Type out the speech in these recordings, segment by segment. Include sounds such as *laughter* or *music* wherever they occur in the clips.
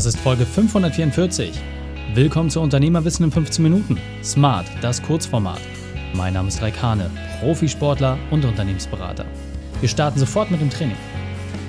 Das ist Folge 544. Willkommen zu Unternehmerwissen in 15 Minuten. Smart, das Kurzformat. Mein Name ist Raikane, Profisportler und Unternehmensberater. Wir starten sofort mit dem Training.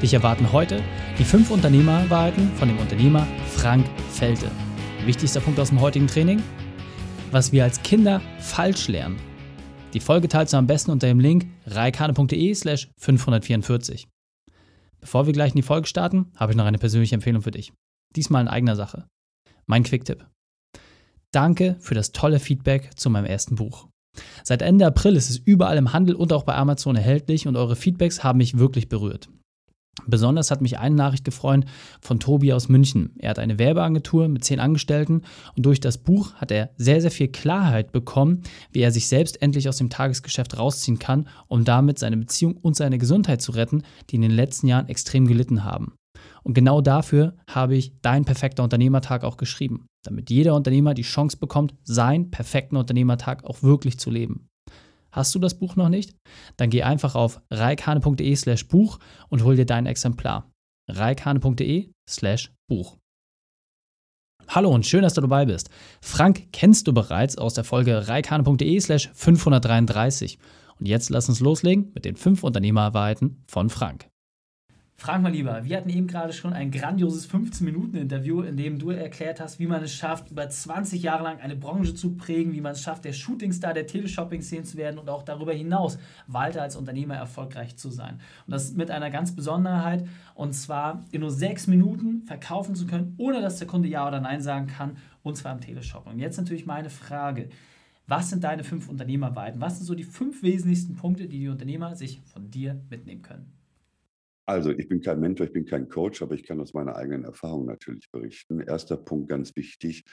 Dich erwarten heute die fünf Unternehmerwahrheiten von dem Unternehmer Frank Felte. Wichtigster Punkt aus dem heutigen Training? Was wir als Kinder falsch lernen. Die Folge teilst du am besten unter dem Link reikane.de slash 544. Bevor wir gleich in die Folge starten, habe ich noch eine persönliche Empfehlung für dich. Diesmal in eigener Sache. Mein Quicktipp. Danke für das tolle Feedback zu meinem ersten Buch. Seit Ende April ist es überall im Handel und auch bei Amazon erhältlich und eure Feedbacks haben mich wirklich berührt. Besonders hat mich eine Nachricht gefreut von Tobi aus München. Er hat eine Werbeagentur mit zehn Angestellten und durch das Buch hat er sehr, sehr viel Klarheit bekommen, wie er sich selbst endlich aus dem Tagesgeschäft rausziehen kann, um damit seine Beziehung und seine Gesundheit zu retten, die in den letzten Jahren extrem gelitten haben. Und genau dafür habe ich Dein perfekter Unternehmertag auch geschrieben, damit jeder Unternehmer die Chance bekommt, seinen perfekten Unternehmertag auch wirklich zu leben. Hast du das Buch noch nicht? Dann geh einfach auf reikhane.de slash Buch und hol dir dein Exemplar. reikhane.de slash Buch. Hallo und schön, dass du dabei bist. Frank kennst du bereits aus der Folge reikhane.de slash 533. Und jetzt lass uns loslegen mit den fünf Unternehmerwahrheiten von Frank. Frag mal lieber, wir hatten eben gerade schon ein grandioses 15-Minuten-Interview, in dem du erklärt hast, wie man es schafft, über 20 Jahre lang eine Branche zu prägen, wie man es schafft, der Shootingstar der Teleshopping-Szene zu werden und auch darüber hinaus weiter als Unternehmer erfolgreich zu sein. Und das mit einer ganz Besonderheit, und zwar in nur sechs Minuten verkaufen zu können, ohne dass der Kunde Ja oder Nein sagen kann, und zwar im Teleshopping. Und jetzt natürlich meine Frage. Was sind deine fünf Unternehmerweiten? Was sind so die fünf wesentlichsten Punkte, die die Unternehmer sich von dir mitnehmen können? Also, ich bin kein Mentor, ich bin kein Coach, aber ich kann aus meiner eigenen Erfahrung natürlich berichten. Erster Punkt, ganz wichtig,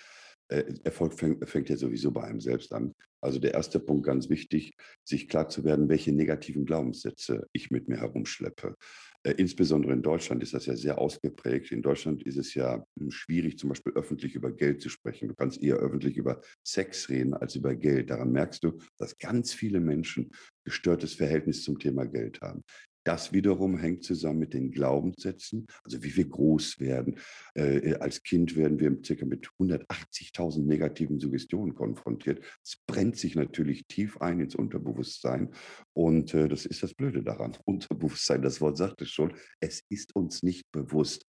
äh, Erfolg fängt, fängt ja sowieso bei einem selbst an. Also der erste Punkt, ganz wichtig, sich klar zu werden, welche negativen Glaubenssätze ich mit mir herumschleppe. Äh, insbesondere in Deutschland ist das ja sehr ausgeprägt. In Deutschland ist es ja hm, schwierig, zum Beispiel öffentlich über Geld zu sprechen. Du kannst eher öffentlich über Sex reden als über Geld. Daran merkst du, dass ganz viele Menschen gestörtes Verhältnis zum Thema Geld haben. Das wiederum hängt zusammen mit den Glaubenssätzen, also wie wir groß werden. Äh, äh als Kind werden wir circa mit 180.000 negativen Suggestionen konfrontiert. Es brennt sich natürlich tief ein ins Unterbewusstsein. Und äh, das ist das Blöde daran. Unterbewusstsein, das Wort sagt es schon, es ist uns nicht bewusst.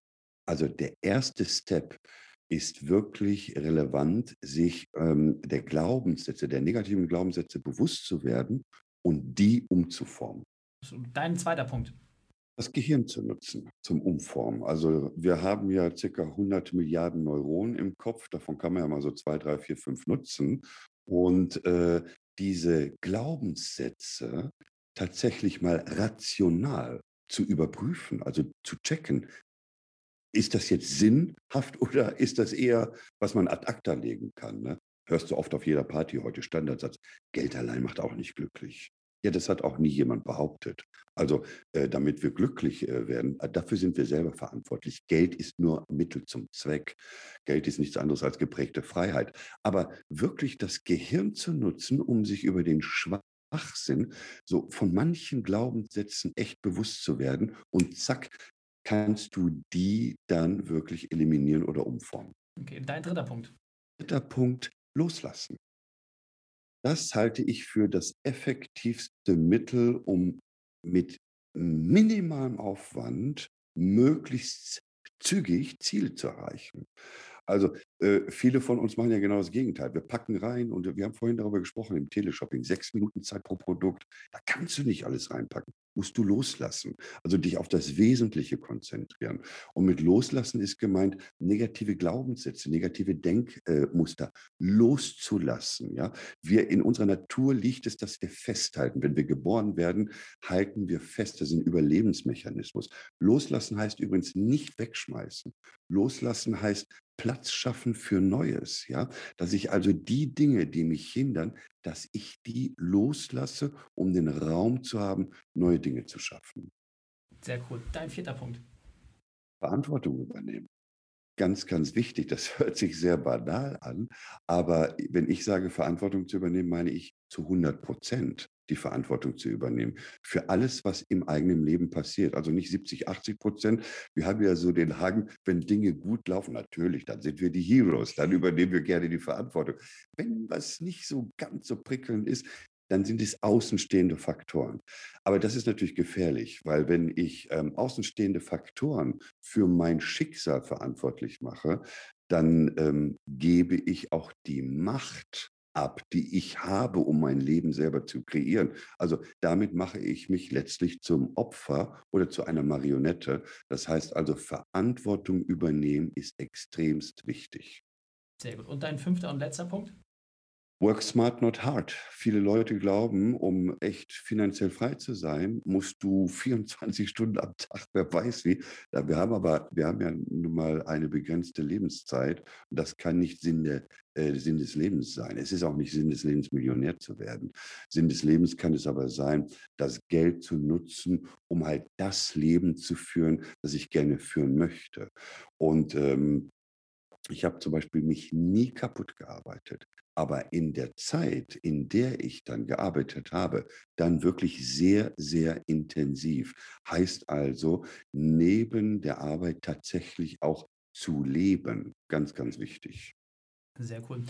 Also der erste Step ist wirklich relevant, sich ähm, der Glaubenssätze, der negativen Glaubenssätze bewusst zu werden und die umzuformen. Dein zweiter Punkt. Das Gehirn zu nutzen zum Umformen. Also wir haben ja ca. 100 Milliarden Neuronen im Kopf, davon kann man ja mal so zwei, drei, vier, fünf nutzen. Und äh, diese Glaubenssätze tatsächlich mal rational zu überprüfen, also zu checken, ist das jetzt sinnhaft oder ist das eher, was man ad acta legen kann? Ne? Hörst du oft auf jeder Party heute Standardsatz, Geld allein macht auch nicht glücklich. Ja, das hat auch nie jemand behauptet. Also, äh, damit wir glücklich äh, werden, äh, dafür sind wir selber verantwortlich. Geld ist nur Mittel zum Zweck. Geld ist nichts anderes als geprägte Freiheit. Aber wirklich das Gehirn zu nutzen, um sich über den Schwachsinn so von manchen Glaubenssätzen echt bewusst zu werden und zack, kannst du die dann wirklich eliminieren oder umformen. Okay, dein dritter Punkt. Dritter Punkt, loslassen. Das halte ich für das effektivste Mittel, um mit minimalem Aufwand möglichst zügig Ziele zu erreichen. Also äh, viele von uns machen ja genau das Gegenteil. Wir packen rein und wir haben vorhin darüber gesprochen im Teleshopping, sechs Minuten Zeit pro Produkt. Da kannst du nicht alles reinpacken. Musst du loslassen. Also dich auf das Wesentliche konzentrieren. Und mit loslassen ist gemeint, negative Glaubenssätze, negative Denkmuster äh, loszulassen. Ja? Wir in unserer Natur liegt es, dass wir festhalten. Wenn wir geboren werden, halten wir fest. Das ist ein Überlebensmechanismus. Loslassen heißt übrigens nicht wegschmeißen. Loslassen heißt Platz schaffen für Neues, ja, dass ich also die Dinge, die mich hindern, dass ich die loslasse, um den Raum zu haben, neue Dinge zu schaffen. Sehr cool. Dein vierter Punkt. Verantwortung übernehmen. Ganz, ganz wichtig. Das *laughs* hört sich sehr banal an, aber wenn ich sage, Verantwortung zu übernehmen, meine ich zu 100 Prozent die Verantwortung zu übernehmen für alles, was im eigenen Leben passiert. Also nicht 70, 80 Prozent. Wir haben ja so den Hang, wenn Dinge gut laufen, natürlich, dann sind wir die Heroes, dann übernehmen wir gerne die Verantwortung. Wenn was nicht so ganz so prickelnd ist, dann sind es außenstehende Faktoren. Aber das ist natürlich gefährlich, weil wenn ich ähm, außenstehende Faktoren für mein Schicksal verantwortlich mache, dann ähm, gebe ich auch die Macht ab, die ich habe, um mein Leben selber zu kreieren. Also damit mache ich mich letztlich zum Opfer oder zu einer Marionette. Das heißt also, Verantwortung übernehmen ist extremst wichtig. Sehr gut. Und dein fünfter und letzter Punkt? Work smart, not hard. Viele Leute glauben, um echt finanziell frei zu sein, musst du *laughs* 24 Stunden am Tag, wer weiß wie. Wir haben aber, wir haben ja nun mal eine begrenzte Lebenszeit und das kann nicht Sinn, der, äh, Sinn des Lebens sein. Es ist auch nicht Sinn des Lebens, Millionär zu werden. Sinn des Lebens kann es aber sein, das Geld zu nutzen, um halt das Leben zu führen, das ich gerne führen möchte. Und ähm, ich habe zum Beispiel mich nie kaputt gearbeitet. Aber in der Zeit, in der ich dann gearbeitet habe, dann wirklich sehr, sehr intensiv. Heißt also, neben der Arbeit tatsächlich auch zu leben. Ganz, ganz wichtig. Sehr cool.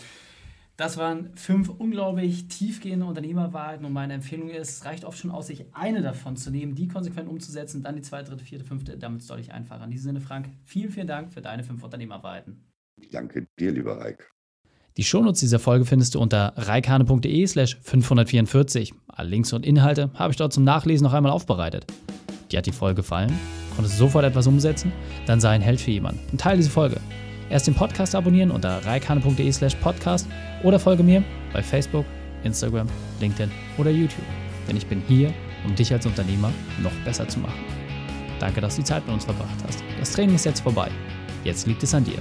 Das waren fünf unglaublich tiefgehende Unternehmerwahrheiten und meine Empfehlung ist, es reicht oft schon aus, sich eine davon zu nehmen, die konsequent umzusetzen, dann die zweite, dritte, vierte, fünfte, damit es deutlich einfacher. In diesem Sinne, Frank, vielen, vielen Dank für deine fünf Unternehmerwahrheiten. Ich danke dir, lieber Reik. Die Shownotes dieser Folge findest du unter reikane.de slash 544. Alle Links und Inhalte habe ich dort zum Nachlesen noch einmal aufbereitet. Dir hat die Folge gefallen? Konntest du sofort etwas umsetzen? Dann sei ein Held für jemanden und teile diese Folge. Erst den Podcast abonnieren unter reikane.de slash podcast oder folge mir bei Facebook, Instagram, LinkedIn oder YouTube. Denn ich bin hier, um dich als Unternehmer noch besser zu machen. Danke, dass du die Zeit mit uns verbracht hast. Das Training ist jetzt vorbei. Jetzt liegt es an dir.